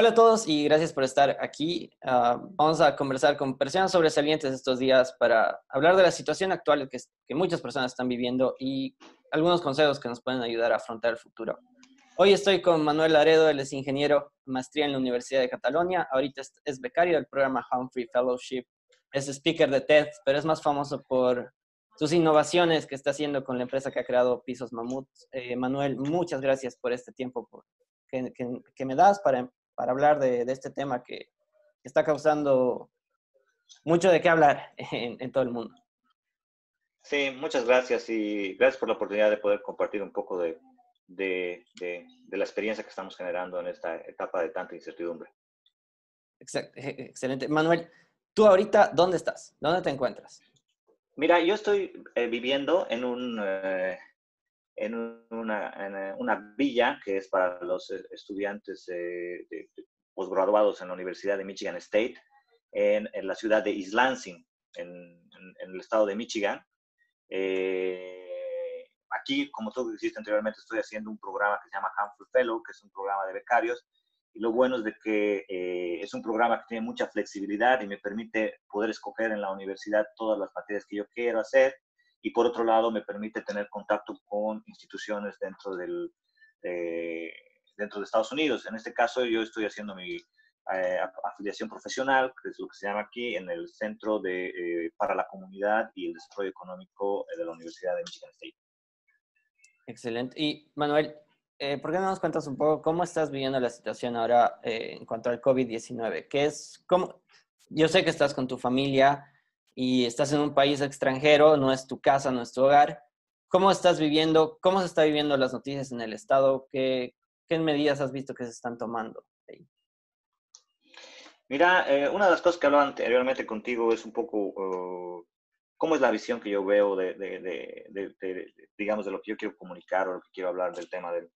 Hola a todos y gracias por estar aquí. Ah, vamos a conversar con personas sobresalientes estos días para hablar de la situación actual que, que, muchas personas están viviendo y algunos consejos que nos pueden ayudar a afrontar el futuro. Hoy estoy con Manuel Laredo, él es ingeniero, maestría en la Universidad de Cataluña, ahorita es becario del programa Humphrey Fellowship, es speaker de TED, pero es más famoso por sus innovaciones que está haciendo con la empresa que ha creado Pisos Mamut. Eh, Manuel, muchas gracias por este tiempo que, que me das para para hablar de, de este tema que está causando mucho de qué hablar en, en, todo el mundo. Sí, muchas gracias y gracias por la oportunidad de poder compartir un poco de, de, de, de la experiencia que estamos generando en esta etapa de tanta incertidumbre. Excelente. Manuel, tú ahorita, ¿dónde estás? ¿Dónde te encuentras? Mira, yo estoy eh, viviendo en un, eh, en una, en eh, una, villa que es para los eh, estudiantes eh, de, posgraduados en la Universidad de Michigan State, en, en la ciudad de East Lansing, en, en el estado de Michigan. Eh, aquí, como tú dijiste anteriormente, estoy haciendo un programa que se llama Humphrey Fellow, que es un programa de becarios. Y lo bueno es de que eh, es un programa que tiene mucha flexibilidad y me permite poder escoger en la universidad todas las materias que yo quiero hacer y por otro lado me permite tener contacto con instituciones dentro, del, eh, dentro de Estados Unidos. En este caso yo estoy haciendo mi eh, afiliación profesional, que es lo que se llama aquí, en el Centro de, eh, para la Comunidad y el Desarrollo Económico de la Universidad de Michigan State. Excelente. Y Manuel, eh, ¿por qué no nos cuentas un poco cómo estás viviendo la situación ahora en cuanto al COVID-19? ¿Qué es, cómo, yo sé que estás con tu familia, y estás en un país extranjero, no es tu casa, no es tu hogar. ¿Cómo estás viviendo? ¿Cómo se está viviendo las noticias en el estado? ¿Qué, qué medidas has visto que se están tomando? Mira, eh, una de las cosas que hablaba anteriormente contigo es un poco cómo es la visión que yo veo de, digamos, de lo que yo quiero comunicar o lo que quiero hablar del tema del,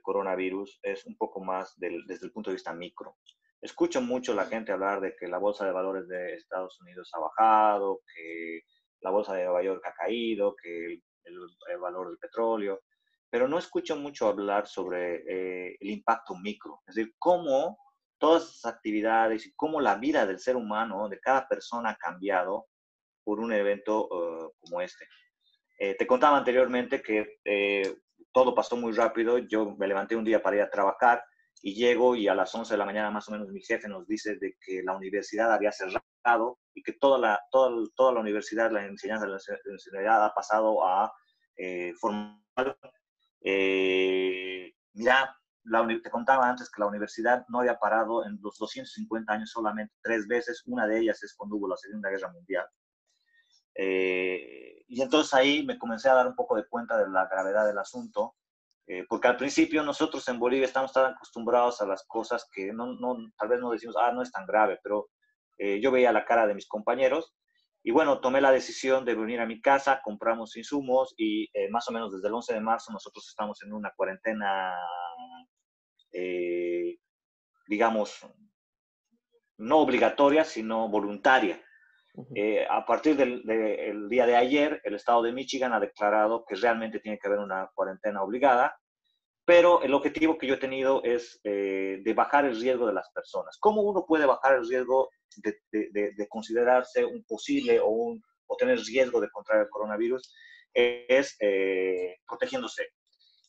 coronavirus. Es un poco más desde el punto de vista micro escucho mucho la gente hablar de que la bolsa de valores de Estados Unidos ha bajado, que la bolsa de Nueva York ha caído, que el, valor del petróleo, pero no escucho mucho hablar sobre eh, el impacto micro, es decir, cómo todas esas actividades y cómo la vida del ser humano, de cada persona ha cambiado por un evento uh, como este. Eh, te contaba anteriormente que eh, todo pasó muy rápido, yo me levanté un día para ir a trabajar, y llego y a las 11 de la mañana más o menos mi jefe nos dice de que la universidad había cerrado y que toda la, toda, toda la universidad, la enseñanza de la universidad ha pasado a eh, formal. Eh, mira, la, te contaba antes que la universidad no había parado en los 250 años solamente tres veces, una de ellas es cuando hubo la Segunda Guerra Mundial. Eh, y entonces ahí me comencé a dar un poco de cuenta de la gravedad del asunto eh, porque al principio nosotros en Bolivia estamos tan acostumbrados a las cosas que no, no, tal vez no decimos, ah, no es tan grave, pero eh, yo veía la cara de mis compañeros y bueno, tomé la decisión de venir a mi casa, compramos insumos y eh, más o menos desde el 11 de marzo nosotros estamos en una cuarentena, eh, digamos, no obligatoria, sino voluntaria. Eh, a partir del de, el día de ayer, el estado de Michigan ha declarado que realmente tiene que haber una cuarentena obligada, pero el objetivo que yo he tenido es eh, de bajar el riesgo de las personas. ¿Cómo uno puede bajar el riesgo de, de, de considerarse un posible o, un, o, tener riesgo de contraer el coronavirus? Es eh, protegiéndose.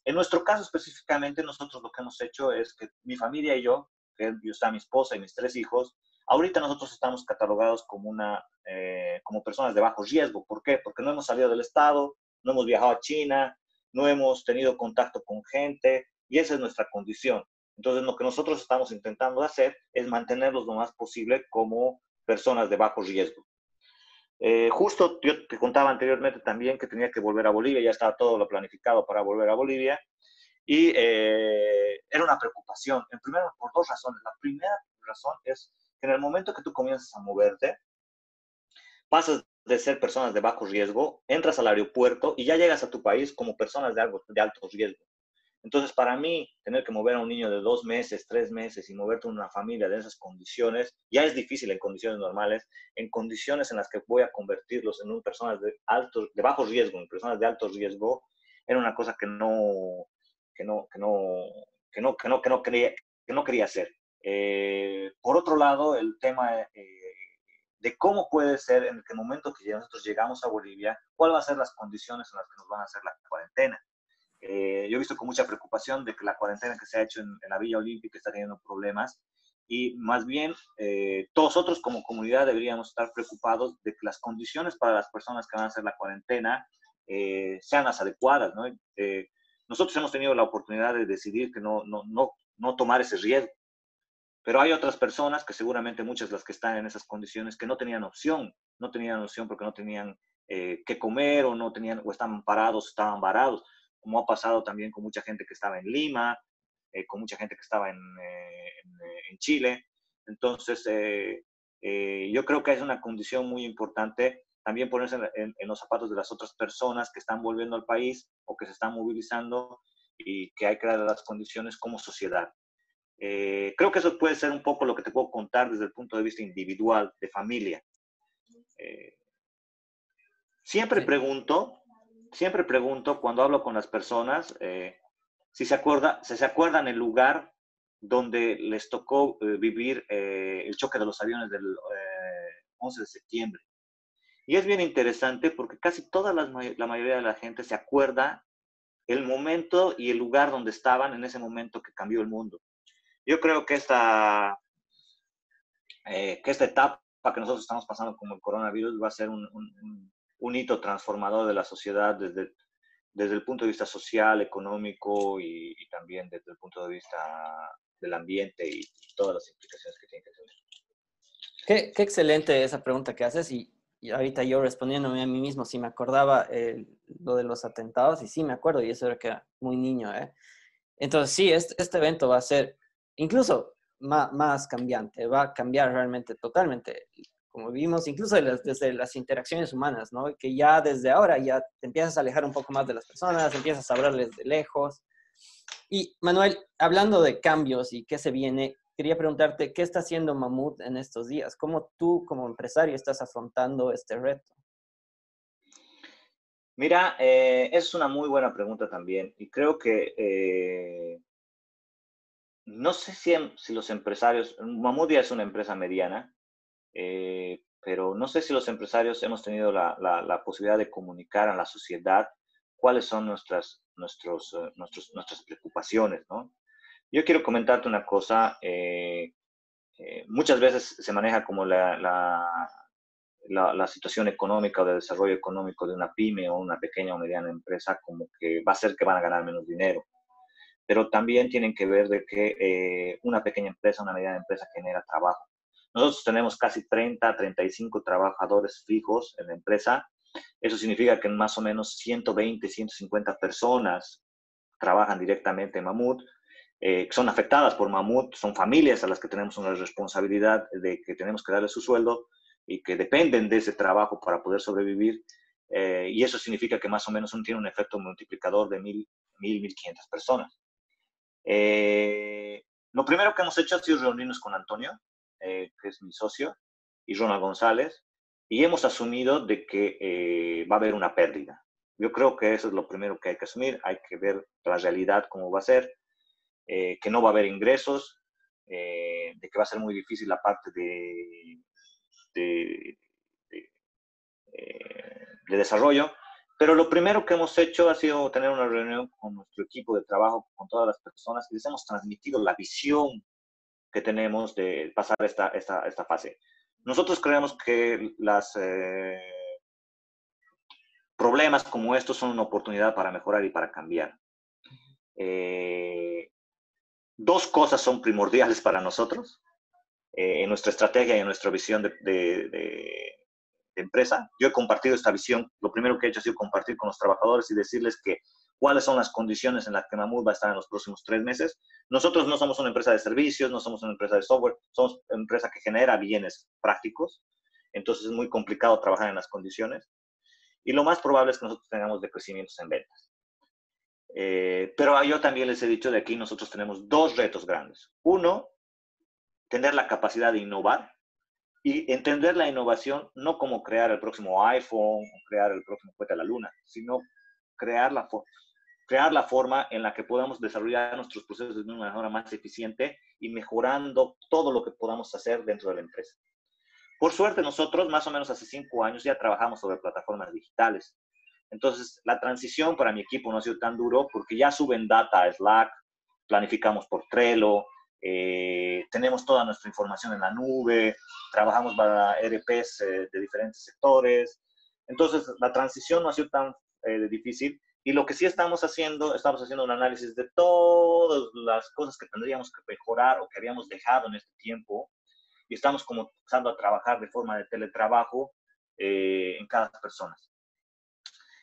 En nuestro caso específicamente, nosotros lo que hemos hecho es que mi familia y yo, que yo está mi esposa y mis tres hijos, Ahorita nosotros estamos catalogados como, una, eh, como personas de bajo riesgo. ¿Por qué? Porque no hemos salido del Estado, no hemos viajado a China, no hemos tenido contacto con gente y esa es nuestra condición. Entonces, lo que nosotros estamos intentando hacer es mantenerlos lo más posible como personas de bajo riesgo. Eh, justo yo te contaba anteriormente también que tenía que volver a Bolivia, ya estaba todo lo planificado para volver a Bolivia y eh, era una preocupación, en primer por dos razones. La primera razón es en el momento que tú comienzas a moverte, pasas de ser personas de bajo riesgo, entras al aeropuerto y ya llegas a tu país como personas de, algo, de alto riesgo. Entonces, para mí, tener que mover a un niño de dos meses, tres meses y moverte en una familia de esas condiciones, ya es difícil en condiciones normales, en condiciones en las que voy a convertirlos en un, personas de, alto, de bajo riesgo, en personas de alto riesgo, era una cosa que no, que no, que no, que no, que no, que no, quería, que no quería hacer. Eh, por otro lado, el tema eh, de cómo puede ser en el momento que nosotros llegamos a Bolivia, cuáles van a ser las condiciones en las que nos van a hacer la cuarentena. Eh, yo he visto con mucha preocupación de que la cuarentena que se ha hecho en, la Villa Olímpica está teniendo problemas y más bien todos nosotros como comunidad deberíamos estar preocupados de que las condiciones para las personas que van a hacer la cuarentena sean las adecuadas. ¿no? nosotros hemos tenido la oportunidad de decidir que no, no, no, no tomar ese riesgo pero hay otras personas, que seguramente muchas de las que están en esas condiciones, que no tenían opción, no tenían opción porque no tenían eh, qué comer o no tenían, o estaban parados, estaban varados, como ha pasado también con mucha gente que estaba en Lima, eh, con mucha gente que estaba en, eh, en, Chile. Entonces, yo creo que es una condición muy importante también ponerse en, en, los zapatos de las otras personas que están volviendo al país o que se están movilizando y que hay que dar las condiciones como sociedad. Eh, creo que eso puede ser un poco lo que te puedo contar desde el punto de vista individual, de familia. Eh, siempre pregunto, siempre pregunto cuando hablo con las personas eh, si se, acuerda, si se acuerdan el lugar donde les tocó vivir el choque de los aviones del 11 de septiembre. Y es bien interesante porque casi toda la mayoría de la gente se acuerda el momento y el lugar donde estaban en ese momento que cambió el mundo. Yo creo que esta, eh, que esta etapa que nosotros estamos pasando como el coronavirus va a ser un, un, hito transformador de la sociedad desde, desde el punto de vista social, económico y, también desde el punto de vista del ambiente y, todas las implicaciones que tiene que tener. Qué, qué, excelente esa pregunta que haces y, y, ahorita yo respondiéndome a mí mismo, si me acordaba lo de los atentados y sí me acuerdo y eso era que era muy niño. ¿eh? Entonces sí, este, este evento va a ser incluso más, cambiante, va a cambiar realmente totalmente, como vimos, incluso desde las interacciones humanas, ¿no? Que ya desde ahora ya te empiezas a alejar un poco más de las personas, empiezas a hablarles de lejos. Y Manuel, hablando de cambios y qué se viene, quería preguntarte, ¿qué está haciendo Mamut en estos días? ¿Cómo tú como empresario estás afrontando este reto? Mira, eh, es una muy buena pregunta también y creo que eh, no sé si, si los empresarios, Mamudia es una empresa mediana, eh, pero no sé si los empresarios hemos tenido la, posibilidad de comunicar a la sociedad cuáles son nuestras, eh, nuestras preocupaciones, ¿no? Yo quiero comentarte una cosa, eh, muchas veces se maneja como la, la, la, situación económica o de desarrollo económico de una pyme o una pequeña o mediana empresa como que va a ser que van a ganar menos dinero pero también tienen que ver de que eh, una pequeña empresa, una mediana empresa genera trabajo. Nosotros tenemos casi 30, 35 trabajadores fijos en la empresa. Eso significa que más o menos 120, 150 personas trabajan directamente en Mamut, eh, son afectadas por Mamut, son familias a las que tenemos una responsabilidad de que tenemos que darle su sueldo y que dependen de ese trabajo para poder sobrevivir. Eh, y eso significa que más o menos uno tiene un efecto multiplicador de 1.000, 1.500 personas. Eh, lo primero que hemos hecho ha sido reunirnos con Antonio, eh, que es mi socio, y Ronald González, y hemos asumido de que eh, va a haber una pérdida. Yo creo que eso es lo primero que hay que asumir, hay que ver la realidad cómo va a ser, que no va a haber ingresos, de que va a ser muy difícil la parte de, de, de desarrollo, pero lo primero que hemos hecho ha sido tener una reunión con nuestro equipo de trabajo, con todas las personas, y les hemos transmitido la visión que tenemos de pasar esta, esta, esta fase. Nosotros creemos que los eh, problemas como estos son una oportunidad para mejorar y para cambiar. Eh, dos cosas son primordiales para nosotros eh, en nuestra estrategia y en nuestra visión de, de de empresa. Yo he compartido esta visión. Lo primero que he hecho ha sido compartir con los trabajadores y decirles que cuáles son las condiciones en las que Mamut va a estar en los próximos tres meses. Nosotros no somos una empresa de servicios, no somos una empresa de software, somos una empresa que genera bienes prácticos. Entonces es muy complicado trabajar en las condiciones. Y lo más probable es que nosotros tengamos decrecimientos en ventas. Eh, pero yo también les he dicho de aquí nosotros tenemos dos retos grandes. Uno, tener la capacidad de innovar y entender la innovación no como crear el próximo iPhone o crear el próximo cohete a la luna, sino crear la, crear la forma en la que podamos desarrollar nuestros procesos de una manera más eficiente y mejorando todo lo que podamos hacer dentro de la empresa. Por suerte, nosotros más o menos hace cinco años ya trabajamos sobre plataformas digitales. Entonces, la transición para mi equipo no ha sido tan duro porque ya suben data a Slack, planificamos por Trello, eh, tenemos toda nuestra información en la nube, trabajamos para ERPs eh, de diferentes sectores. Entonces, la transición no ha sido tan eh, difícil. Y lo que sí estamos haciendo, estamos haciendo un análisis de todas las cosas que tendríamos que mejorar o que habíamos dejado en este tiempo. Y estamos comenzando a trabajar de forma de teletrabajo en cada persona.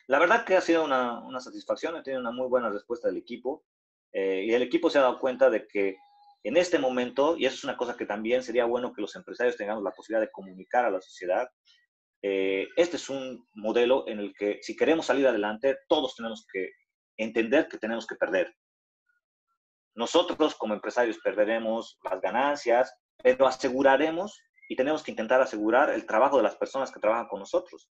La verdad que ha sido una, una satisfacción, he tenido una muy buena respuesta del equipo. y el equipo se ha dado cuenta de que en este momento, y eso es una cosa que también sería bueno que los empresarios tengamos la posibilidad de comunicar a la sociedad, eh, este es un modelo en el que si queremos salir adelante, todos tenemos que entender que tenemos que perder. Nosotros como empresarios perderemos las ganancias, pero aseguraremos y tenemos que intentar asegurar el trabajo de las personas que trabajan con nosotros.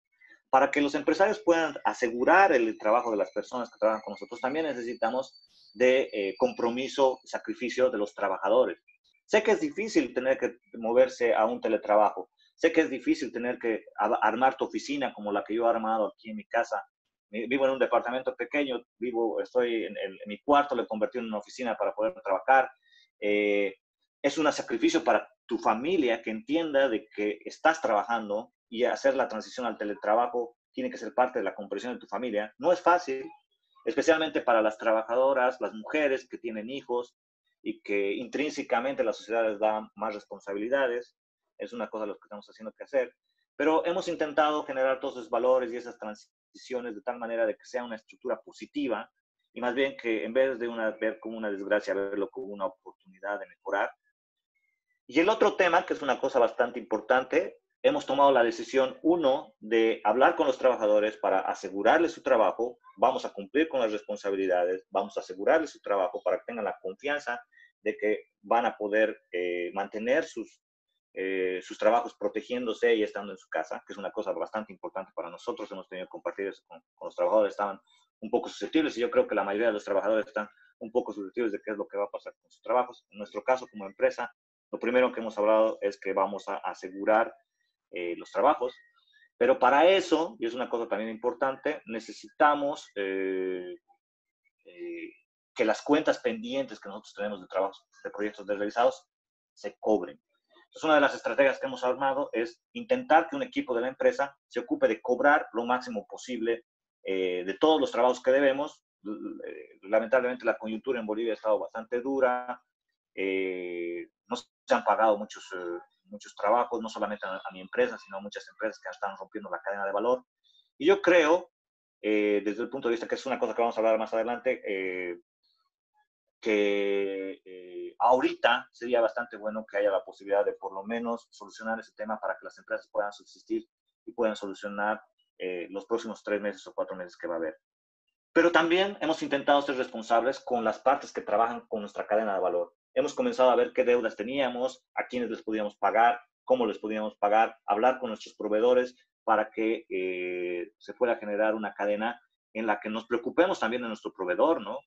Para que los empresarios puedan asegurar el trabajo de las personas que trabajan con nosotros, también necesitamos de eh, compromiso, sacrificio de los trabajadores. Sé que es difícil tener que moverse a un teletrabajo. Sé que es difícil tener que armar tu oficina como la que yo he armado aquí en mi casa. Vivo en un departamento pequeño, vivo, estoy en, mi cuarto, le convertí en una oficina para poder trabajar. Eh, es un sacrificio para tu familia que entienda de que estás trabajando y hacer la transición al teletrabajo tiene que ser parte de la comprensión de tu familia. No es fácil, especialmente para las trabajadoras, las mujeres que tienen hijos y que intrínsecamente la sociedad les da más responsabilidades. Es una cosa lo que estamos haciendo que hacer. Pero hemos intentado generar todos esos valores y esas transiciones de tal manera de que sea una estructura positiva y más bien que en vez de una, ver como una desgracia, verlo como una oportunidad de mejorar. Y el otro tema, que es una cosa bastante importante, hemos tomado la decisión, uno, de hablar con los trabajadores para asegurarles su trabajo, vamos a cumplir con las responsabilidades, vamos a asegurarles su trabajo para que tengan la confianza de que van a poder eh, mantener sus, eh, sus trabajos protegiéndose y estando en su casa, que es una cosa bastante importante para nosotros. Hemos tenido que compartir eso con, con los trabajadores, estaban un poco susceptibles y yo creo que la mayoría de los trabajadores están un poco susceptibles de qué es lo que va a pasar con sus trabajos. En nuestro caso, como empresa, lo primero que hemos hablado es que vamos a asegurar eh, los trabajos. Pero para eso, y es una cosa también importante, necesitamos eh, eh, que las cuentas pendientes que nosotros tenemos de trabajos, de proyectos desrealizados, se cobren. Entonces, una de las estrategias que hemos armado es intentar que un equipo de la empresa se ocupe de cobrar lo máximo posible de todos los trabajos que debemos. Lamentablemente la coyuntura en Bolivia ha estado bastante dura, no se han pagado muchos muchos trabajos, no solamente a, mi empresa, sino a muchas empresas que están rompiendo la cadena de valor. Y yo creo, eh, desde el punto de vista que es una cosa que vamos a hablar más adelante, eh, que eh, ahorita sería bastante bueno que haya la posibilidad de por lo menos solucionar ese tema para que las empresas puedan subsistir y puedan solucionar los próximos tres meses o cuatro meses que va a haber. Pero también hemos intentado ser responsables con las partes que trabajan con nuestra cadena de valor hemos comenzado a ver qué deudas teníamos, a quiénes les podíamos pagar, cómo les podíamos pagar, hablar con nuestros proveedores para que eh, se pueda generar una cadena en la que nos preocupemos también de nuestro proveedor, ¿no?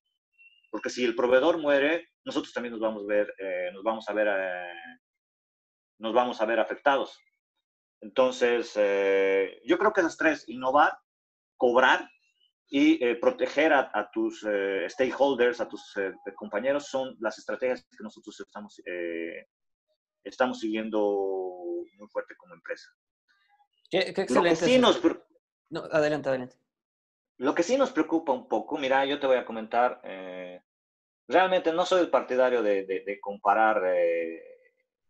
Porque si el proveedor muere, nosotros también nos vamos a ver, eh, nos vamos a ver, eh, nos vamos a ver afectados. Entonces, yo creo que esas tres, innovar, cobrar y eh, proteger a, tus eh, stakeholders, a tus eh, compañeros, son las estrategias que nosotros estamos, estamos siguiendo muy fuerte como empresa. Qué, excelente. no, adelante, adelante. Lo que sí nos preocupa un poco, mira, yo te voy a comentar, realmente no soy el partidario de, de, de comparar,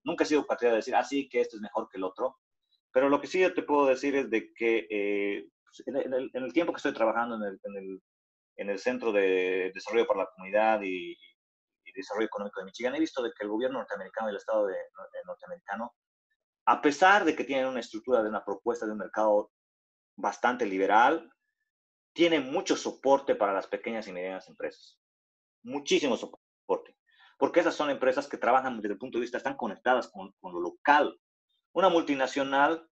nunca he sido partidario de decir, ah, sí, que este es mejor que el otro, pero lo que sí yo te puedo decir es de que en el, tiempo que estoy trabajando en el, en el, Centro de Desarrollo para la Comunidad y, Desarrollo Económico de Michigan, he visto de que el gobierno norteamericano y el Estado de, norteamericano, a pesar de que tienen una estructura de una propuesta de un mercado bastante liberal, tienen mucho soporte para las pequeñas y medianas empresas. Muchísimo soporte. Porque esas son empresas que trabajan desde el punto de vista, están conectadas con, con lo local. Una multinacional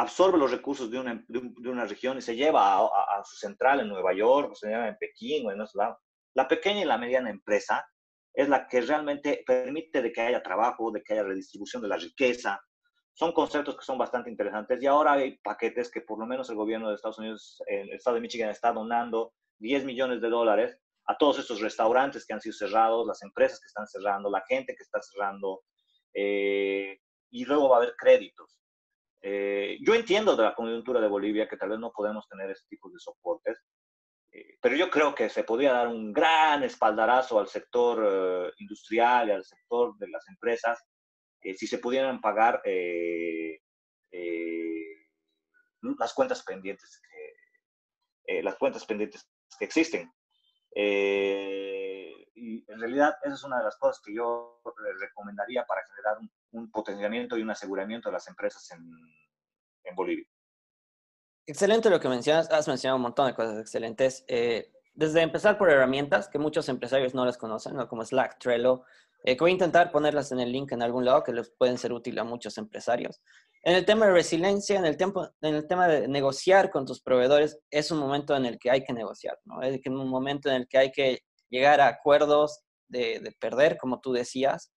absorbe los recursos de una, de, una región y se lleva a, su central en Nueva York, o se lleva en Pekín o en otro lado. La pequeña y la mediana empresa es la que realmente permite de que haya trabajo, de que haya redistribución de la riqueza. Son conceptos que son bastante interesantes y ahora hay paquetes que por lo menos el gobierno de Estados Unidos, el estado de Michigan está donando 10 millones de dólares a todos estos restaurantes que han sido cerrados, las empresas que están cerrando, la gente que está cerrando, eh, y luego va a haber créditos. Eh, yo entiendo de la coyuntura de Bolivia que tal vez no podemos tener ese tipo de soportes, eh, pero yo creo que se podría dar un gran espaldarazo al sector eh, industrial y al sector de las empresas si se pudieran pagar las cuentas pendientes que, las cuentas pendientes que existen. y en realidad esa es una de las cosas que yo recomendaría para generar un, un potenciamiento y un aseguramiento de las empresas en, en Bolivia. Excelente lo que mencionas. Has mencionado un montón de cosas excelentes. Eh, desde empezar por herramientas que muchos empresarios no las conocen, ¿no? como Slack, Trello, eh, voy a intentar ponerlas en el link en algún lado que les pueden ser útiles a muchos empresarios. En el tema de resiliencia, en el, tiempo, en el tema de negociar con tus proveedores, es un momento en el que hay que negociar, ¿no? Es un momento en el que hay que llegar a acuerdos de perder, como tú decías,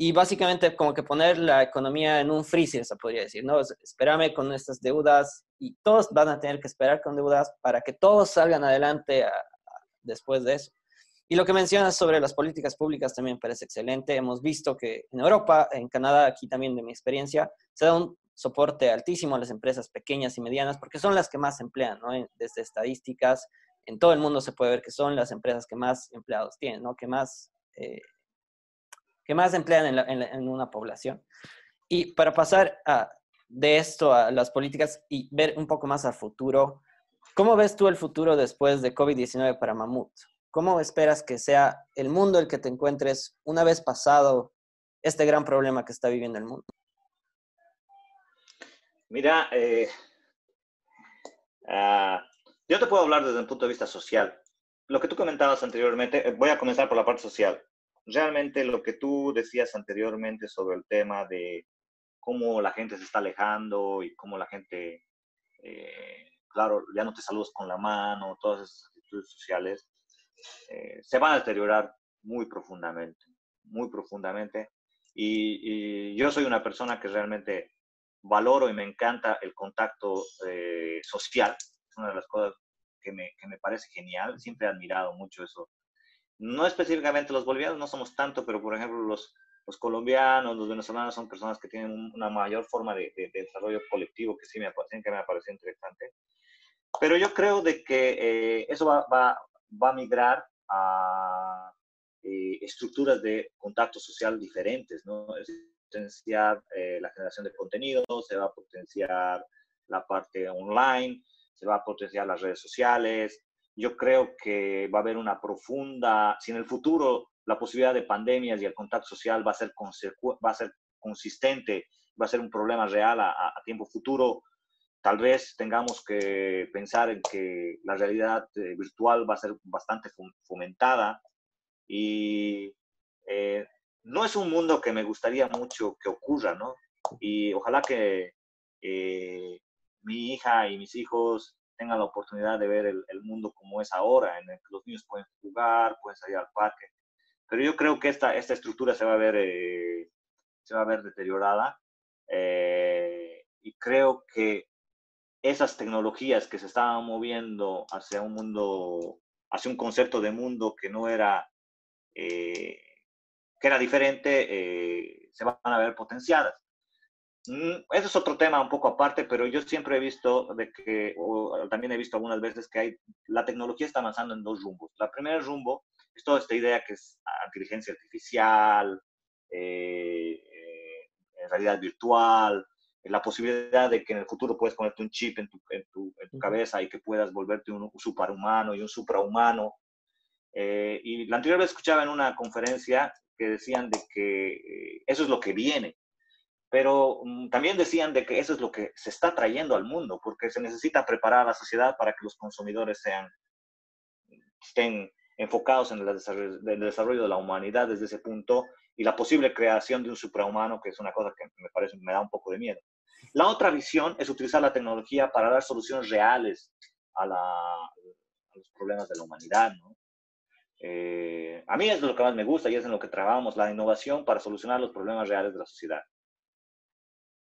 y básicamente como que poner la economía en un freezer, se podría decir, ¿no? Espérame con estas deudas y todos van a tener que esperar con deudas para que todos salgan adelante después de eso. Y lo que mencionas sobre las políticas públicas también parece excelente. Hemos visto que en Europa, en Canadá, aquí también de mi experiencia, se da un soporte altísimo a las empresas pequeñas y medianas porque son las que más emplean, ¿no? Desde estadísticas, en todo el mundo se puede ver que son las empresas que más empleados tienen, ¿no? Que más eh, que más emplean en, una población. Y para pasar de esto a las políticas y ver un poco más al futuro, ¿cómo ves tú el futuro después de COVID-19 para Mamut? ¿Cómo esperas que sea el mundo el que te encuentres una vez pasado este gran problema que está viviendo el mundo? Mira, eh, ah, yo te puedo hablar desde un punto de vista social. Lo que tú comentabas anteriormente, eh, voy a comenzar por la parte social realmente lo que tú decías anteriormente sobre el tema de cómo la gente se está alejando y cómo la gente, eh, claro, ya no te saludas con la mano, todas esas actitudes sociales, eh, se van a deteriorar muy profundamente, muy profundamente. Y, yo soy una persona que realmente valoro y me encanta el contacto eh, social. Es una de las cosas que me, que me parece genial. Siempre he admirado mucho eso no específicamente los bolivianos, no somos tanto, pero por ejemplo los, los colombianos, los venezolanos son personas que tienen una mayor forma de, desarrollo colectivo que sí me, que me parece interesante. Pero yo creo de que eh, eso va, va, va, a migrar a eh, estructuras de contacto social diferentes, ¿no? Es potenciar eh, la generación de contenido, se va a potenciar la parte online, se va a potenciar las redes sociales, yo creo que va a haber una profunda, si en el futuro la posibilidad de pandemias y el contacto social va a ser, va a ser consistente, va a ser un problema real a, tiempo futuro, tal vez tengamos que pensar en que la realidad eh, virtual va a ser bastante fomentada y eh, no es un mundo que me gustaría mucho que ocurra, ¿no? Y ojalá que eh, mi hija y mis hijos tengan la oportunidad de ver el, mundo como es ahora, en el que los niños pueden jugar, pueden salir al parque. Pero yo creo que esta, esta estructura se va a ver, eh, se va a ver deteriorada eh, y creo que esas tecnologías que se estaban moviendo hacia un mundo, hacia un concepto de mundo que no era, eh, que era diferente, se van a ver potenciadas. Mm, eso es otro tema un poco aparte, pero yo siempre he visto de que, o también he visto algunas veces que hay, la tecnología está avanzando en dos rumbos. La primera rumbo es toda esta idea que es inteligencia artificial, eh, eh, realidad virtual, la posibilidad de que en el futuro puedes ponerte un chip en tu, en tu, cabeza y que puedas volverte un superhumano y un suprahumano. Eh, y la anterior vez escuchaba en una conferencia que decían de que eso es lo que viene pero mm, también decían de que eso es lo que se está trayendo al mundo, porque se necesita preparar a la sociedad para que los consumidores sean, estén enfocados en el desarrollo, de la humanidad desde ese punto y la posible creación de un suprahumano, que es una cosa que me parece, me da un poco de miedo. La otra visión es utilizar la tecnología para dar soluciones reales a, los problemas de la humanidad, ¿no? Eh, a mí es lo que más me gusta y es en lo que trabajamos, la innovación para solucionar los problemas reales de la sociedad.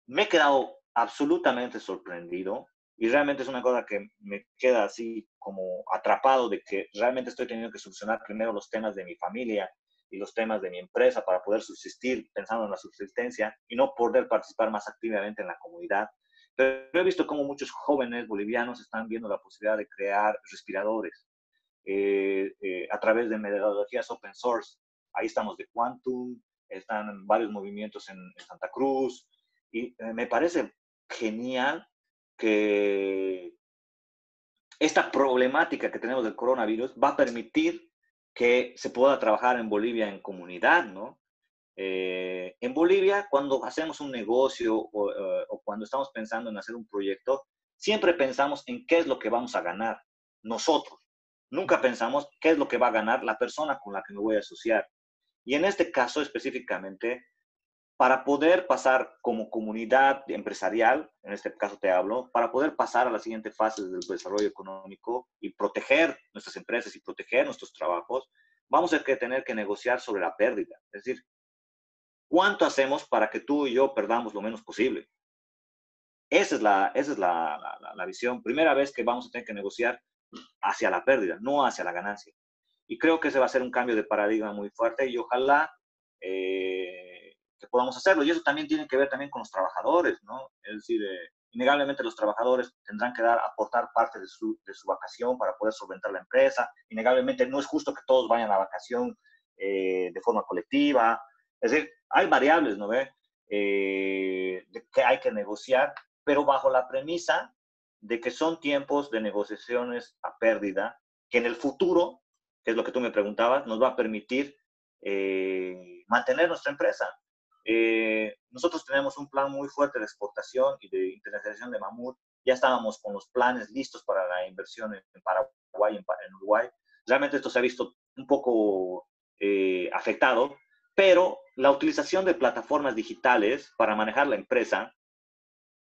Me he quedado absolutamente sorprendido y realmente es una cosa que me queda así como atrapado de que realmente estoy teniendo que solucionar primero los temas de mi familia y los temas de mi empresa para poder subsistir pensando en la subsistencia y no poder participar más activamente en la comunidad. Pero he visto cómo muchos jóvenes bolivianos están viendo la posibilidad de crear respiradores eh, eh, a través de metodologías open source. Ahí estamos de Quantum, están varios movimientos en, en Santa Cruz y eh, me parece genial que esta problemática que tenemos del coronavirus va a permitir que se pueda trabajar en Bolivia en comunidad, ¿no? Eh, en Bolivia, cuando hacemos un negocio o, eh, o, cuando estamos pensando en hacer un proyecto, siempre pensamos en qué es lo que vamos a ganar nosotros. Nunca pensamos qué es lo que va a ganar la persona con la que me voy a asociar. Y en este caso específicamente, para poder pasar como comunidad empresarial, en este caso te hablo, para poder pasar a la siguiente fase del desarrollo económico y proteger nuestras empresas y proteger nuestros trabajos, vamos a tener que negociar sobre la pérdida. Es decir, ¿cuánto hacemos para que tú y yo perdamos lo menos posible? Esa es la, esa es la, visión. Primera vez que vamos a tener que negociar hacia la pérdida, no hacia la ganancia. Y creo que ese va a ser un cambio de paradigma muy fuerte y ojalá... Eh, que podamos hacerlo. Y eso también tiene que ver también con los trabajadores, ¿no? Es decir, eh, innegablemente los trabajadores tendrán que dar, aportar parte de su, de su, vacación para poder solventar la empresa. Innegablemente no es justo que todos vayan a vacación eh, de forma colectiva. Es decir, hay variables, ¿no ve? Eh, que hay que negociar, pero bajo la premisa de que son tiempos de negociaciones a pérdida, que en el futuro, que es lo que tú me preguntabas, nos va a permitir eh, mantener nuestra empresa. Eh, nosotros tenemos un plan muy fuerte de exportación y de internacionalización de mamut. Ya estábamos con los planes listos para la inversión en, Paraguay, en, Uruguay. Realmente esto se ha visto un poco eh, afectado, pero la utilización de plataformas digitales para manejar la empresa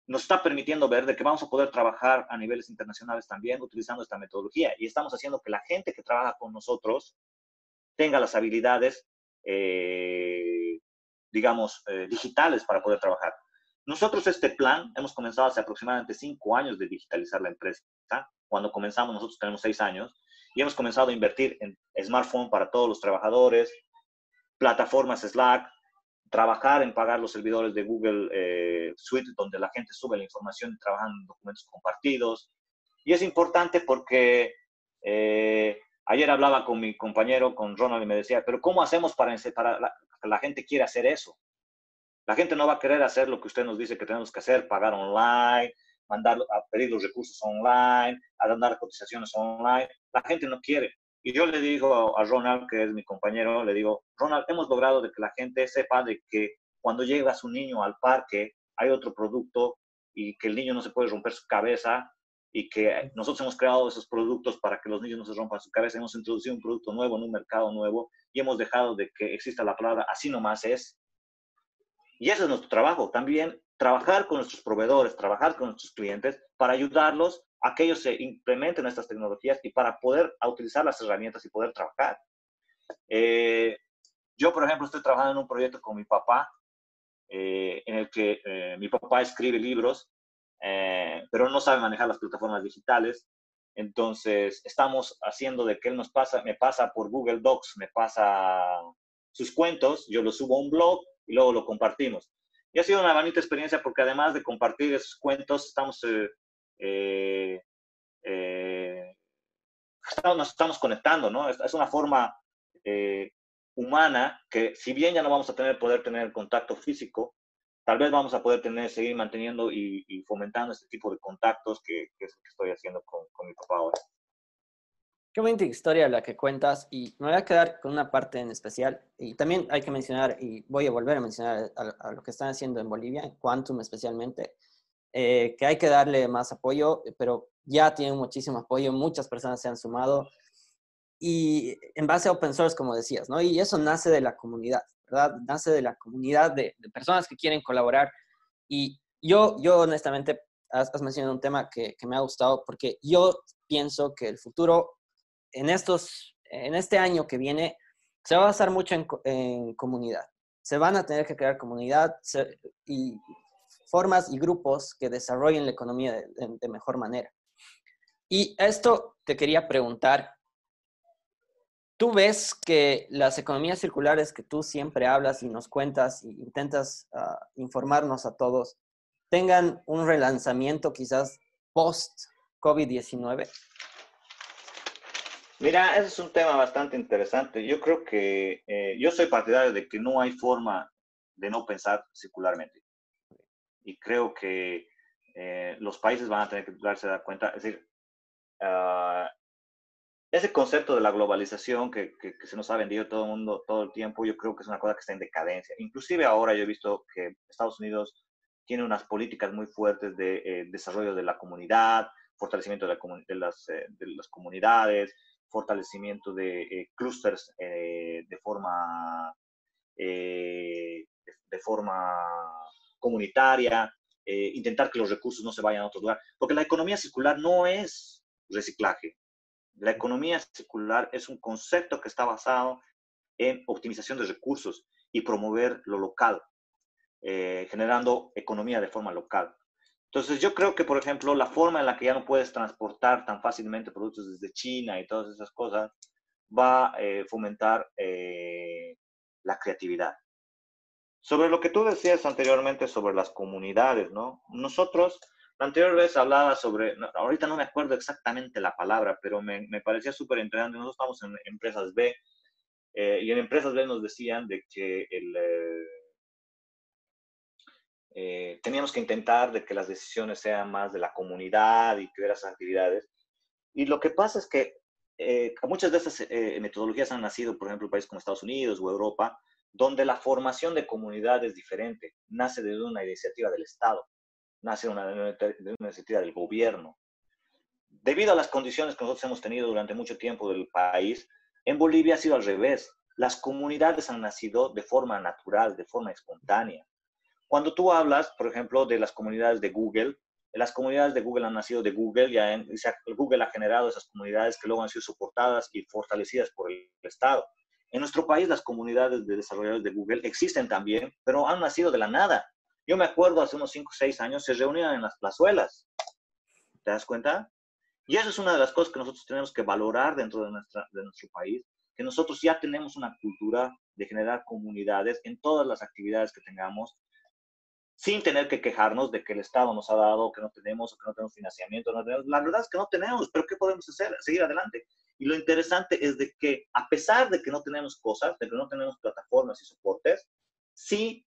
nos está permitiendo ver de que vamos a poder trabajar a niveles internacionales también utilizando esta metodología y estamos haciendo que la gente que trabaja con nosotros tenga las habilidades eh, digamos, eh, digitales para poder trabajar. Nosotros este plan hemos comenzado hace aproximadamente cinco años de digitalizar la empresa. Cuando comenzamos nosotros tenemos seis años y hemos comenzado a invertir en smartphone para todos los trabajadores, plataformas Slack, trabajar en pagar los servidores de Google eh, Suite donde la gente sube la información y trabajan en documentos compartidos. Y es importante porque eh, ayer hablaba con mi compañero, con Ronald, y me decía, pero ¿cómo hacemos para, para la gente quiere hacer eso. La gente no va a querer hacer lo que usted nos dice que tenemos que hacer, pagar online, mandar a pedir los recursos online, a dar cotizaciones online. La gente no quiere. Y yo le digo a Ronald, que es mi compañero, le digo, Ronald, hemos logrado de que la gente sepa de que cuando llega su niño al parque hay otro producto y que el niño no se puede romper su cabeza y que nosotros hemos creado esos productos para que los niños no se rompan su cabeza. Hemos introducido un producto nuevo en un mercado nuevo y hemos dejado de que exista la palabra así nomás es. Y ese es nuestro trabajo. También trabajar con nuestros proveedores, trabajar con nuestros clientes para ayudarlos a que ellos se implementen estas tecnologías y para poder utilizar las herramientas y poder trabajar. Eh, yo, por ejemplo, estoy trabajando en un proyecto con mi papá, eh, en el que eh, mi papá escribe libros eh, pero no sabe manejar las plataformas digitales. Entonces, estamos haciendo de que él nos pasa, me pasa por Google Docs, me pasa sus cuentos, yo los subo a un blog y luego lo compartimos. Y ha sido una bonita experiencia porque además de compartir esos cuentos, estamos, eh, eh, eh estamos, nos estamos conectando, ¿no? Es, es una forma eh, humana que si bien ya no vamos a tener poder tener contacto físico, tal vez vamos a poder tener, seguir manteniendo y, y fomentando este tipo de contactos que, que, es lo que estoy haciendo con, con, mi papá ahora. Qué bonita historia la que cuentas y me voy a quedar con una parte en especial y también hay que mencionar y voy a volver a mencionar a, a lo que están haciendo en Bolivia, en Quantum especialmente, eh, que hay que darle más apoyo, pero ya tienen muchísimo apoyo, muchas personas se han sumado y en base a open source, como decías, ¿no? Y eso nace de la comunidad. Nace de la comunidad de, personas que quieren colaborar. Y yo, yo honestamente, has, has mencionado un tema que, que, me ha gustado porque yo pienso que el futuro en estos en este año que viene se va a basar mucho en, comunidad. Se van a tener que crear comunidad y formas y grupos que desarrollen la economía de, mejor manera. Y esto te quería preguntar, ¿tú ves que las economías circulares que tú siempre hablas y nos cuentas e intentas ah, informarnos a todos, tengan un relanzamiento quizás post-COVID-19? Mira, ese es un tema bastante interesante. Yo creo que eh, yo soy partidario de que no hay forma de no pensar circularmente. Y creo que eh, los países van a tener que darse cuenta. Es decir, ah, ese concepto de la globalización que, se nos ha vendido todo el mundo todo el tiempo, yo creo que es una cosa que está en decadencia. Inclusive ahora yo he visto que Estados Unidos tiene unas políticas muy fuertes de eh, desarrollo de la comunidad, fortalecimiento de, las, eh, comunidades, fortalecimiento de eh, clústeres de forma de, forma comunitaria, intentar que los recursos no se vayan a otro lugar, porque la economía circular no es reciclaje. La economía circular es un concepto que está basado en optimización de recursos y promover lo local. Eh, generando economía de forma local. Entonces yo creo que, por ejemplo, la forma en la que ya no puedes transportar tan fácilmente productos desde China y todas esas cosas va a eh, fomentar eh, la creatividad. Sobre lo que tú decías anteriormente sobre las comunidades, ¿no? Nosotros, la anterior vez hablaba sobre, ahorita no me acuerdo exactamente la palabra, pero me, me parecía súper interesante. Nosotros estamos en empresas B y en empresas B nos decían de que el eh, teníamos que intentar de que las decisiones sean más de la comunidad y que las actividades. Y lo que pasa es que eh, muchas de estas eh, metodologías han nacido, por ejemplo, en países como Estados Unidos o Europa, donde la formación de comunidad es diferente, nace de una iniciativa del Estado, nace una, de una iniciativa del gobierno. Debido a las condiciones que nosotros hemos tenido durante mucho tiempo del país, en Bolivia ha sido al revés. Las comunidades han nacido de forma natural, de forma espontánea. Cuando tú hablas, por ejemplo, de las comunidades de Google, las comunidades de Google han nacido de Google, ya Google ha generado esas comunidades que luego han sido soportadas y fortalecidas por el Estado. En nuestro país las comunidades de desarrolladores de Google existen también, pero han nacido de la nada. Yo me acuerdo hace unos 5 o 6 años se reunían en las plazuelas. ¿Te das cuenta? Y eso es una de las cosas que nosotros tenemos que valorar dentro de, nuestra, de nuestro país, que nosotros ya tenemos una cultura de generar comunidades en todas las actividades que tengamos sin tener que quejarnos de que el Estado nos ha dado, que no tenemos, o que no tenemos financiamiento. No tenemos. La verdad es que no tenemos, pero ¿qué podemos hacer? Seguir adelante. Y lo interesante es de que a pesar de que no tenemos cosas, de que no tenemos plataformas y soportes, sí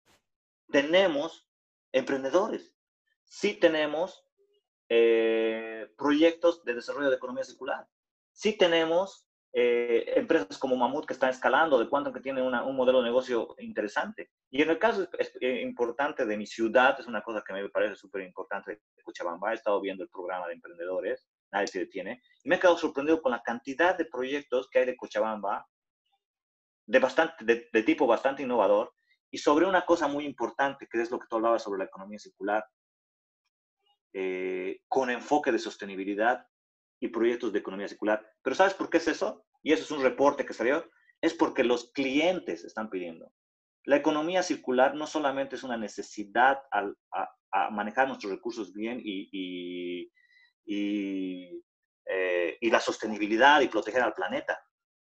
tenemos emprendedores, sí tenemos eh, proyectos de desarrollo de economía circular, sí tenemos eh, empresas como Mamut que están escalando, de cuánto que tienen un modelo de negocio interesante. Y en el caso eh, importante de mi ciudad, es una cosa que me parece súper importante de Cochabamba, he estado viendo el programa de emprendedores, nadie se detiene, y me he quedado sorprendido con la cantidad de proyectos que hay de Cochabamba, de, bastante, de, tipo bastante innovador, y sobre una cosa muy importante, que es lo que tú hablabas sobre la economía circular, eh, con enfoque de sostenibilidad y proyectos de economía circular. Pero ¿sabes por qué es eso? Y eso es un reporte que salió. Es porque los clientes están pidiendo. La economía circular no solamente es una necesidad a, manejar nuestros recursos bien y, eh, y, la sostenibilidad y proteger al planeta.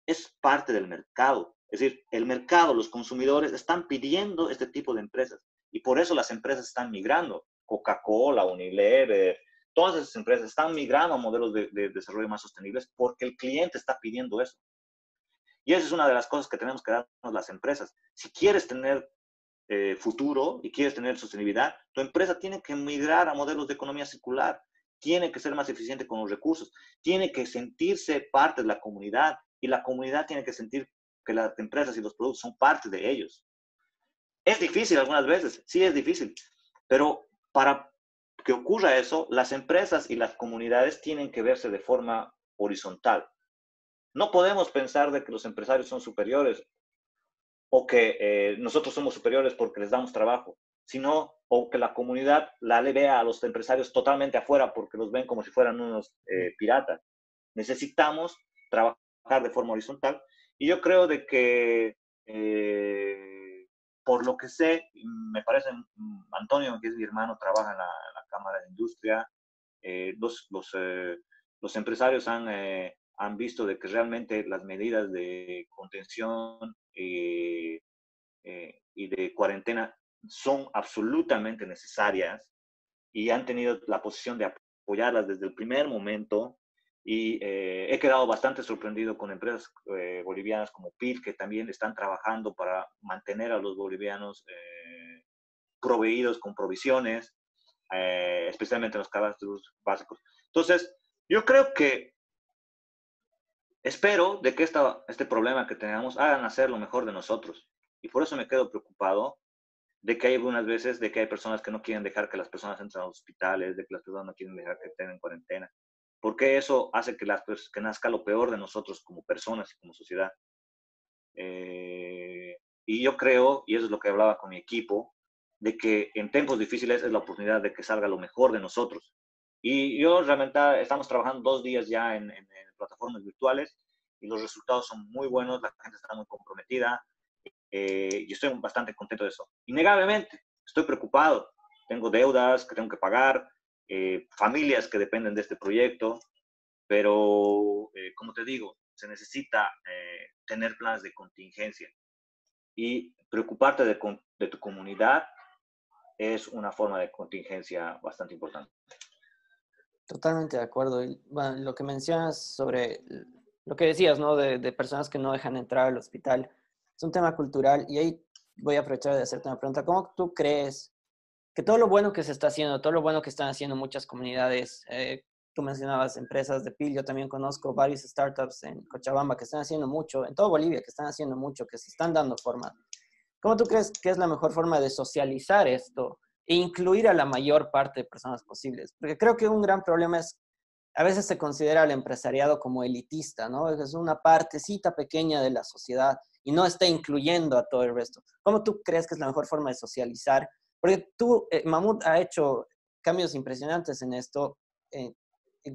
Es parte del mercado. Es decir, el mercado, los consumidores están pidiendo este tipo de empresas. Y por eso las empresas están migrando. Coca-Cola, Unilever, todas esas empresas están migrando a modelos de, desarrollo más sostenibles porque el cliente está pidiendo eso. Y esa es una de las cosas que tenemos que darnos las empresas. Si quieres tener eh, futuro y quieres tener sostenibilidad, tu empresa tiene que migrar a modelos de economía circular, tiene que ser más eficiente con los recursos, tiene que sentirse parte de la comunidad y la comunidad tiene que sentir que las empresas y los productos son parte de ellos. Es difícil algunas veces, sí es difícil, pero para que ocurra eso, las empresas y las comunidades tienen que verse de forma horizontal. No podemos pensar de que los empresarios son superiores o que eh, nosotros somos superiores porque les damos trabajo, sino o que la comunidad la le vea a los empresarios totalmente afuera porque los ven como si fueran unos eh, piratas. Necesitamos trabajar de forma horizontal. Y yo creo de que, eh, por lo que sé, me parece, mm, Antonio, que es mi hermano, trabaja en la, Cámara de Industria, eh, los, los, eh, los, empresarios han, han visto de que realmente las medidas de contención y de cuarentena son absolutamente necesarias y han tenido la posición de apoyarlas desde el primer momento y eh, he quedado bastante sorprendido con empresas eh, bolivianas como PIL, que también están trabajando para mantener a los bolivianos eh, proveídos con provisiones, especialmente en los cadastros básicos. Entonces, yo creo que espero de que esta, este problema que tenemos hagan hacer lo mejor de nosotros. Y por eso me quedo preocupado de que hay algunas veces de que hay personas que no quieren dejar que las personas entren a los hospitales, de que las personas no quieren dejar que estén en cuarentena porque eso hace que, nazca lo peor de nosotros como personas y como sociedad. Eh, y yo creo, y eso es lo que hablaba con mi equipo, de que en tiempos difíciles es la oportunidad de que salga lo mejor de nosotros. Y yo realmente estamos trabajando dos días ya en, plataformas virtuales y los resultados son muy buenos, la gente está muy comprometida eh, y estoy bastante contento de eso. Innegablemente, estoy preocupado, tengo deudas que tengo que pagar, eh, familias que dependen de este proyecto, pero eh, como te digo, se necesita eh, tener planes de contingencia y preocuparte de, de, tu comunidad es una forma de contingencia bastante importante. Totalmente de acuerdo. bueno, lo que mencionas sobre lo que decías, ¿no? De, de, personas que no dejan entrar al hospital, es un tema cultural y ahí voy a aprovechar de hacerte una pregunta. ¿Cómo tú crees que todo lo bueno que se está haciendo, todo lo bueno que están haciendo muchas comunidades, eh, tú mencionabas empresas de PIL, yo también conozco varias startups en Cochabamba que están haciendo mucho, en todo Bolivia que están haciendo mucho, que se están dando forma. ¿Cómo tú crees que es la mejor forma de socializar esto e incluir a la mayor parte de personas posibles? Porque creo que un gran problema es, a veces se considera al empresariado como elitista, ¿no? Es una partecita pequeña de la sociedad y no está incluyendo a todo el resto. ¿Cómo tú crees que es la mejor forma de socializar porque tú, eh, ha hecho cambios impresionantes en esto, en,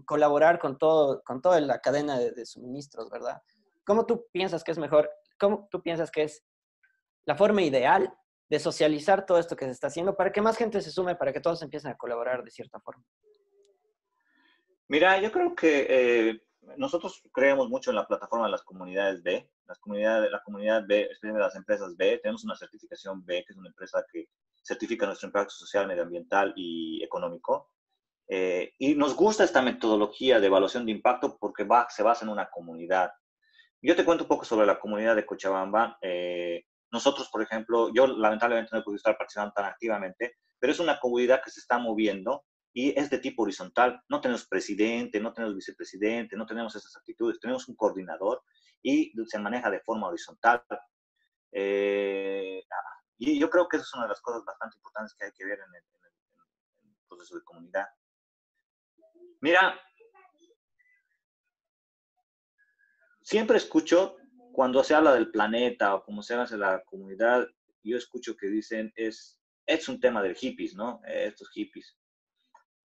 colaborar con, todo, con toda la cadena de, suministros, ¿verdad? ¿Cómo tú piensas que es mejor, cómo tú piensas que es la forma ideal de socializar todo esto que se está haciendo para que más gente se sume, para que todos empiecen a colaborar de cierta forma? Mira, yo creo que eh, nosotros creemos mucho en la plataforma de las comunidades B, las comunidades, la comunidad B, especialmente las empresas B, tenemos una certificación B, que es una empresa que certifica nuestro impacto social, medioambiental y económico. Eh, y nos gusta esta metodología de evaluación de impacto porque se basa en una comunidad. Yo te cuento un poco sobre la comunidad de Cochabamba. Eh, nosotros, por ejemplo, yo lamentablemente no he podido estar participando tan activamente, pero es una comunidad que se está moviendo y es de tipo horizontal. No tenemos presidente, no tenemos vicepresidente, no tenemos esas actitudes. Tenemos un coordinador y se maneja de forma horizontal. Eh, y yo creo que esa es una de las cosas bastante importantes que hay que ver en el, proceso de comunidad. Mira, siempre escucho cuando se habla del planeta o como se habla de la comunidad, yo escucho que dicen es, es un tema de hippies, ¿no? Estos hippies.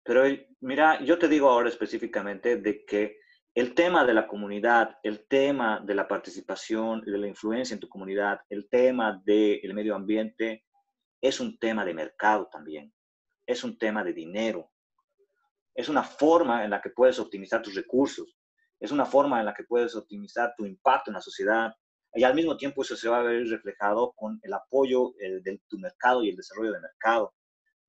Pero mira, yo te digo ahora específicamente de que el tema de la comunidad, el tema de la participación de la influencia en tu comunidad, el tema del medio ambiente, es un tema de mercado también, es un tema de dinero, es una forma en la que puedes optimizar tus recursos, es una forma en la que puedes optimizar tu impacto en la sociedad y al mismo tiempo eso se va a ver reflejado con el apoyo de tu mercado y el desarrollo del mercado.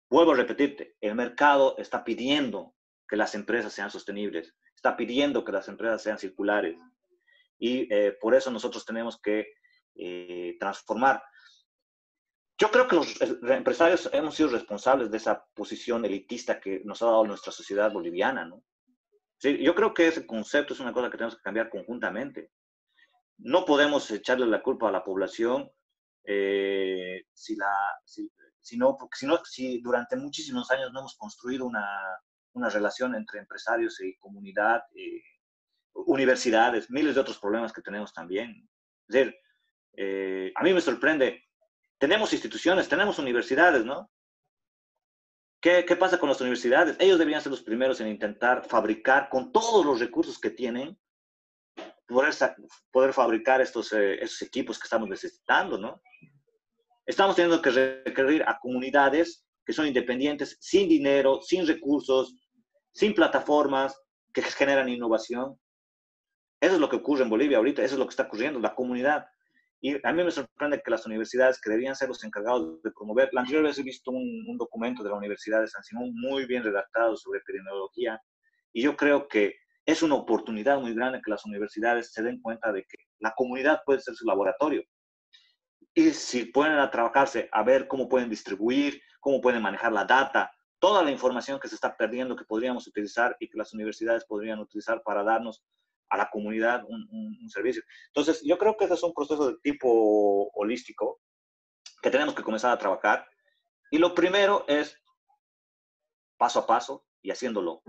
Vuelvo a repetirte, el mercado está pidiendo que las empresas sean sostenibles, está pidiendo que las empresas sean circulares. Y eh, por eso nosotros tenemos que eh, transformar. Yo creo que los empresarios hemos sido responsables de esa posición elitista que nos ha dado nuestra sociedad boliviana, ¿no? Sí, yo creo que ese concepto es una cosa que tenemos que cambiar conjuntamente. No podemos echarle la culpa a la población eh, si, la, si, si, no, porque si, no, si durante muchísimos años no hemos construido una, una relación entre empresarios y comunidad, eh, universidades, miles de otros problemas que tenemos también. Es decir, eh, a mí me sorprende, tenemos instituciones, tenemos universidades, ¿no? ¿Qué, ¿Qué, pasa con las universidades? Ellos deberían ser los primeros en intentar fabricar con todos los recursos que tienen poder, poder fabricar estos, eh, estos equipos que estamos necesitando, ¿no? Estamos teniendo que recurrir a comunidades que son independientes, sin dinero, sin recursos, sin plataformas que generan innovación. Eso es lo que ocurre en Bolivia ahorita, eso es lo que está ocurriendo, la comunidad. Y a mí me sorprende que las universidades, que debían ser los encargados de promover, la anterior vez he visto un, un documento de la Universidad de San Simón muy bien redactado sobre epidemiología, y yo creo que es una oportunidad muy grande que las universidades se den cuenta de que la comunidad puede ser su laboratorio. Y si pueden a trabajarse a ver cómo pueden distribuir, cómo pueden manejar la data, toda la información que se está perdiendo que podríamos utilizar y que las universidades podrían utilizar para darnos a la comunidad un, servicio. Entonces, yo creo que ese es un proceso de tipo holístico que tenemos que comenzar a trabajar. Y lo primero es paso a paso y haciéndolo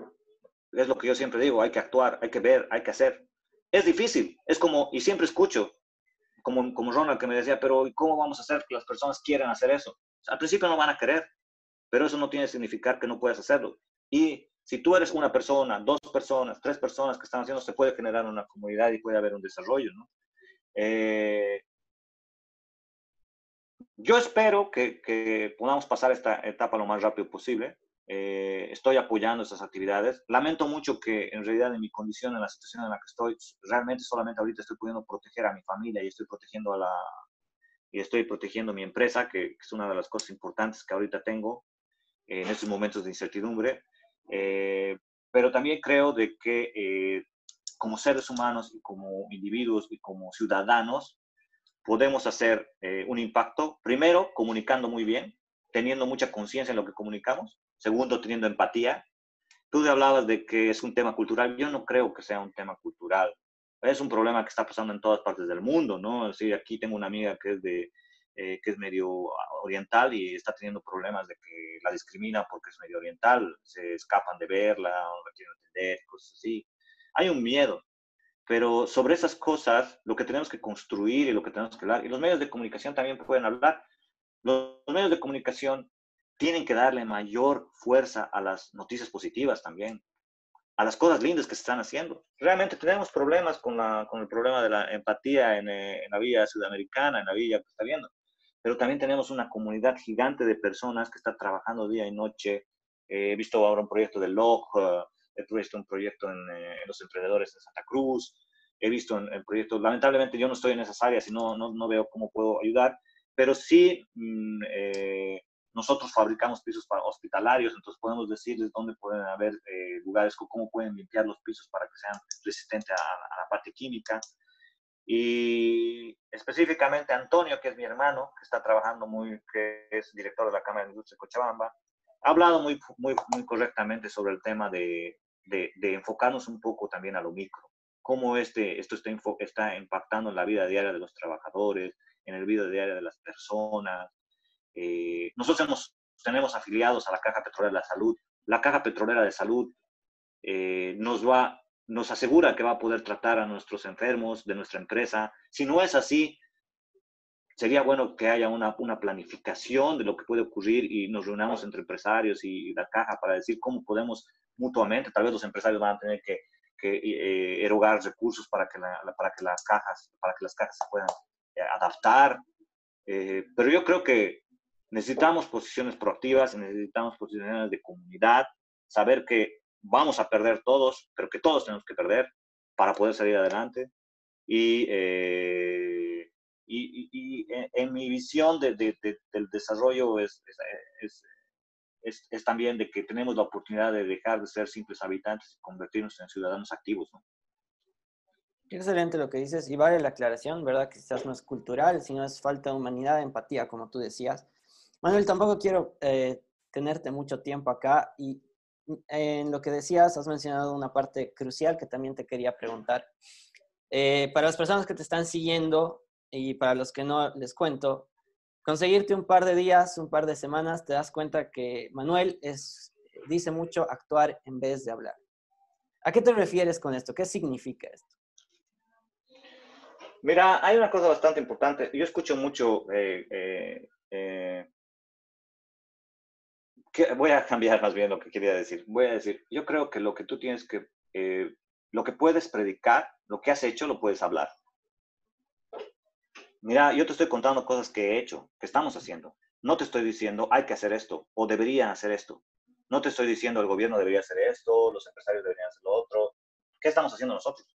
es lo que yo siempre digo, hay que actuar, hay que ver, hay que hacer. Es difícil, es como, y siempre escucho, como, como Ronald que me decía, pero ¿cómo vamos a hacer que las personas quieran hacer eso? al principio no van a querer, pero eso no tiene que significar que no puedas hacerlo. Y si tú eres una persona, dos personas, tres personas que están haciendo, se puede generar una comunidad y puede haber un desarrollo, ¿no? Eh, yo espero que, que podamos pasar esta etapa lo más rápido posible. Eh, estoy apoyando esas actividades. Lamento mucho que en realidad en mi condición, en la situación en la que estoy, realmente solamente ahorita estoy pudiendo proteger a mi familia y estoy protegiendo a la y estoy protegiendo mi empresa, que, es una de las cosas importantes que ahorita tengo en estos momentos de incertidumbre. Eh, pero también creo de que eh, como seres humanos y como individuos y como ciudadanos podemos hacer un impacto, primero comunicando muy bien, teniendo mucha conciencia en lo que comunicamos, Segundo, teniendo empatía. Tú hablabas de que es un tema cultural. Yo no creo que sea un tema cultural. Es un problema que está pasando en todas partes del mundo, ¿no? Es aquí tengo una amiga que es de, eh, que es medio oriental y está teniendo problemas de que la discrimina porque es medio oriental, se escapan de verla, no la quieren entender, cosas así. Hay un miedo, pero sobre esas cosas lo que tenemos que construir y lo que tenemos que hablar, y los medios de comunicación también pueden hablar, los medios de comunicación tienen que darle mayor fuerza a las noticias positivas también, a las cosas lindas que se están haciendo. Realmente tenemos problemas con, la, con el problema de la empatía en, eh, en la vía sudamericana, en la vía que está viendo, pero también tenemos una comunidad gigante de personas que están trabajando día y noche. he visto ahora un proyecto de LOG, uh, he visto un proyecto en, eh, en, los emprendedores de Santa Cruz, he visto en, el proyecto, lamentablemente yo no estoy en esas áreas y no, no, no veo cómo puedo ayudar, pero sí mm, eh, nosotros fabricamos pisos para hospitalarios, entonces podemos decirles dónde pueden haber eh, lugares, cómo pueden limpiar los pisos para que sean resistentes a, la parte química. Y específicamente Antonio, que es mi hermano, que está trabajando muy, que es director de la Cámara de Industria de Cochabamba, ha hablado muy, muy, muy correctamente sobre el tema de, de, de enfocarnos un poco también a lo micro, cómo este, esto está, está impactando en la vida diaria de los trabajadores, en el vida diaria de las personas, eh, nosotros tenemos afiliados a la Caja Petrolera de la Salud. La Caja Petrolera de Salud eh, nos, va, nos asegura que va a poder tratar a nuestros enfermos de nuestra empresa. Si no es así, sería bueno que haya una, planificación de lo que puede ocurrir y nos reunamos entre empresarios y, la caja para decir cómo podemos mutuamente, tal vez los empresarios van a tener que, que eh, erogar recursos para que, las cajas, para que las cajas se puedan adaptar. pero yo creo que Necesitamos posiciones proactivas, necesitamos posiciones de comunidad, saber que vamos a perder todos, pero que todos tenemos que perder para poder salir adelante. Y, eh, y, y, en, mi visión de, de, del desarrollo es, es, es, es, también de que tenemos la oportunidad de dejar de ser simples habitantes y convertirnos en ciudadanos activos. ¿no? Excelente lo que dices y vale la aclaración, ¿verdad? Que quizás no es cultural, sino es falta de humanidad, empatía, como tú decías. Manuel, tampoco quiero eh, tenerte mucho tiempo acá y en lo que decías has mencionado una parte crucial que también te quería preguntar. Eh, para las personas que te están siguiendo y para los que no les cuento, conseguirte un par de días, un par de semanas, te das cuenta que Manuel es, dice mucho actuar en vez de hablar. ¿A qué te refieres con esto? ¿Qué significa esto? Mira, hay una cosa bastante importante. Yo escucho mucho eh, voy a cambiar más bien lo que quería decir. Voy a decir, yo creo que lo que tú tienes que eh, lo que puedes predicar, lo que has hecho, lo puedes hablar. Mira, yo te estoy contando cosas que he hecho, que estamos haciendo. No te estoy diciendo hay que hacer esto o deberían hacer esto. No te estoy diciendo el gobierno debería hacer esto, los empresarios deberían hacer lo otro. ¿Qué estamos haciendo nosotros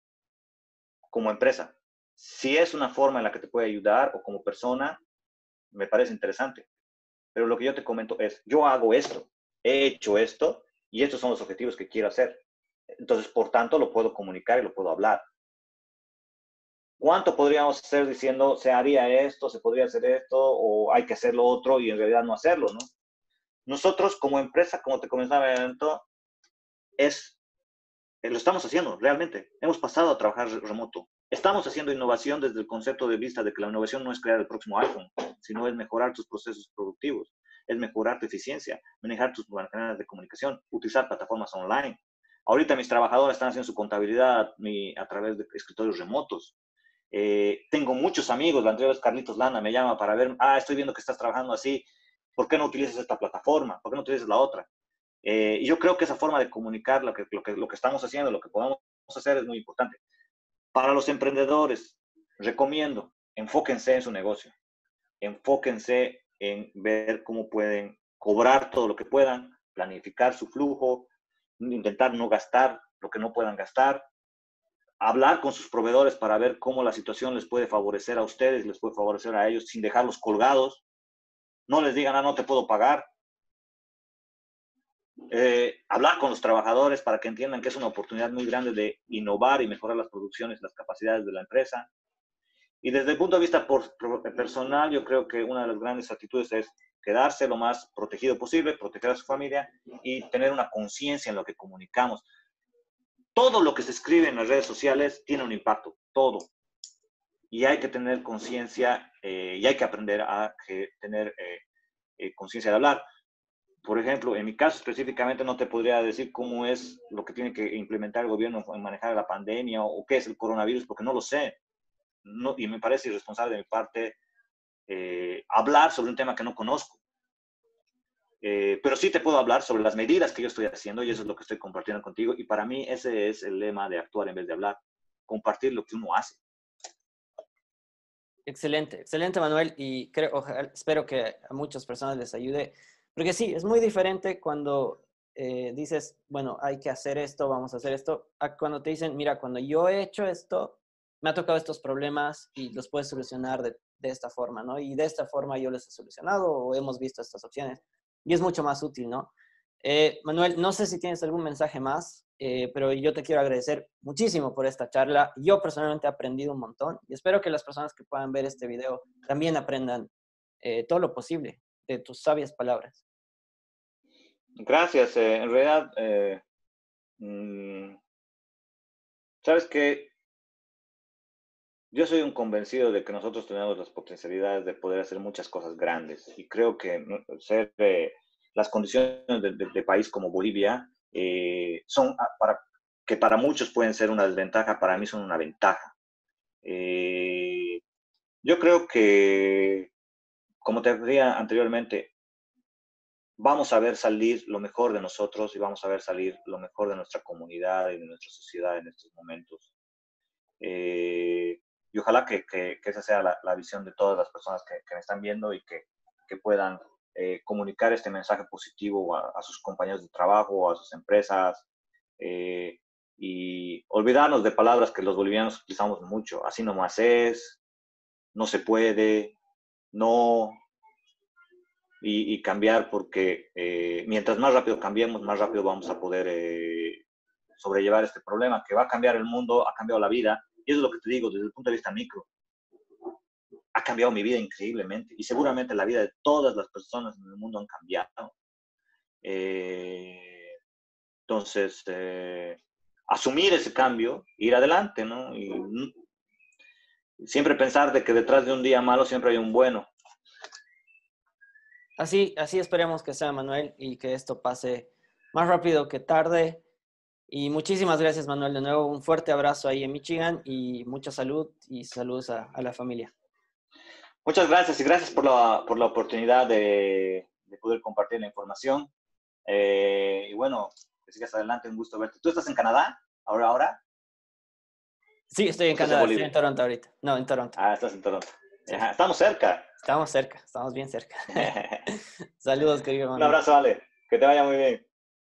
como empresa? Si es una forma en la que te puede ayudar o como persona, me parece interesante. Pero lo que yo te comento es, yo hago esto, he hecho esto y estos son los objetivos que quiero hacer. Entonces, por tanto, lo puedo comunicar y lo puedo hablar. ¿Cuánto podríamos hacer diciendo se haría esto, se podría hacer esto o hay que hacer lo otro y en realidad no hacerlo, ¿no? Nosotros como empresa, como te comentaba es, eh, lo estamos haciendo realmente. Hemos pasado a trabajar remoto. Estamos haciendo innovación desde el concepto de vista de que la innovación no es crear el próximo iPhone, sino es mejorar tus procesos productivos, es mejorar tu eficiencia, manejar tus canales de comunicación, utilizar plataformas online. Ahorita mis trabajadores están haciendo su contabilidad a través de escritorios remotos. Eh, tengo muchos amigos, la anterior vez Carlitos Lana me llama para ver, ah, estoy viendo que estás trabajando así, ¿por qué no utilizas esta plataforma? ¿Por qué no utilizas la otra? Eh, y yo creo que esa forma de comunicar lo que, lo, que, lo que estamos haciendo, lo que podemos hacer es muy importante. Para los emprendedores, recomiendo, enfóquense en su negocio, enfóquense en ver cómo pueden cobrar todo lo que puedan, planificar su flujo, intentar no gastar lo que no puedan gastar, hablar con sus proveedores para ver cómo la situación les puede favorecer a ustedes, les puede favorecer a ellos sin dejarlos colgados. No les digan, ah, no te puedo pagar. Eh, hablar con los trabajadores para que entiendan que es una oportunidad muy grande de innovar y mejorar las producciones, las capacidades de la empresa. Y desde el punto de vista personal, yo creo que una de las grandes actitudes es quedarse lo más protegido posible, proteger a su familia y tener una conciencia en lo que comunicamos todo lo que se escribe en las redes sociales tiene un impacto, todo. Y hay que tener conciencia eh, y hay que aprender a tener eh, eh, conciencia de hablar. Por ejemplo, en mi caso específicamente no te podría decir cómo es lo que tiene que implementar el gobierno en manejar la pandemia o, qué es el coronavirus, porque no lo sé. No, y me parece irresponsable de mi parte hablar sobre un tema que no conozco. Eh, pero sí te puedo hablar sobre las medidas que yo estoy haciendo y eso es lo que estoy compartiendo contigo. Y para mí ese es el lema de actuar en vez de hablar, compartir lo que uno hace. Excelente, excelente Manuel y creo, espero que a muchas personas les ayude, porque sí, es muy diferente cuando eh, dices, bueno, hay que hacer esto, vamos a hacer esto, a cuando te dicen, mira, cuando yo he hecho esto, me ha tocado estos problemas y los puedes solucionar de, de esta forma, ¿no? Y de esta forma yo les he solucionado o hemos visto estas opciones y es mucho más útil, ¿no? Eh, Manuel, no sé si tienes algún mensaje más, eh, pero yo te quiero agradecer muchísimo por esta charla. Yo personalmente he aprendido un montón y espero que las personas que puedan ver este video también aprendan eh, todo lo posible de tus sabias palabras. Gracias. en realidad, mm, sabes que yo soy un convencido de que nosotros tenemos las potencialidades de poder hacer muchas cosas grandes y creo que ser eh, las condiciones de, país como Bolivia eh, son ah, para que para muchos pueden ser una desventaja, para mí son una ventaja. Eh, yo creo que, como te decía anteriormente, vamos a ver salir lo mejor de nosotros y vamos a ver salir lo mejor de nuestra comunidad y de nuestra sociedad en estos momentos. Eh, y ojalá que, que, esa sea la, visión de todas las personas que, que me están viendo y que, puedan eh, comunicar este mensaje positivo a, sus compañeros de trabajo, a sus empresas, eh, y olvidarnos de palabras que los bolivianos utilizamos mucho, así nomás es, no se puede, no, y, cambiar porque eh, mientras más rápido cambiemos, más rápido vamos a poder sobrellevar este problema que va a cambiar el mundo, ha cambiado la vida y eso es lo que te digo desde el punto de vista micro. Ha cambiado mi vida increíblemente y seguramente la vida de todas las personas en el mundo han cambiado. Eh, entonces, eh, asumir ese cambio, ir adelante, ¿no? Y siempre pensar de que detrás de un día malo siempre hay un bueno. Así, así esperemos que sea, Manuel, y que esto pase más rápido que tarde. Y muchísimas gracias, Manuel. De nuevo, un fuerte abrazo ahí en Michigan y mucha salud y saludos a, la familia. Muchas gracias y gracias por la, por la oportunidad de, de, poder compartir la información. Eh, y bueno, que sigas adelante, un gusto verte. ¿Tú estás en Canadá ahora? ahora? Sí, estoy en Canadá, estoy en Toronto ahorita. No, en Toronto. Ah, estás en Toronto. Estamos cerca. Estamos cerca, estamos bien cerca. Saludos, querido hermano. Un abrazo, Ale. Que te vaya muy bien.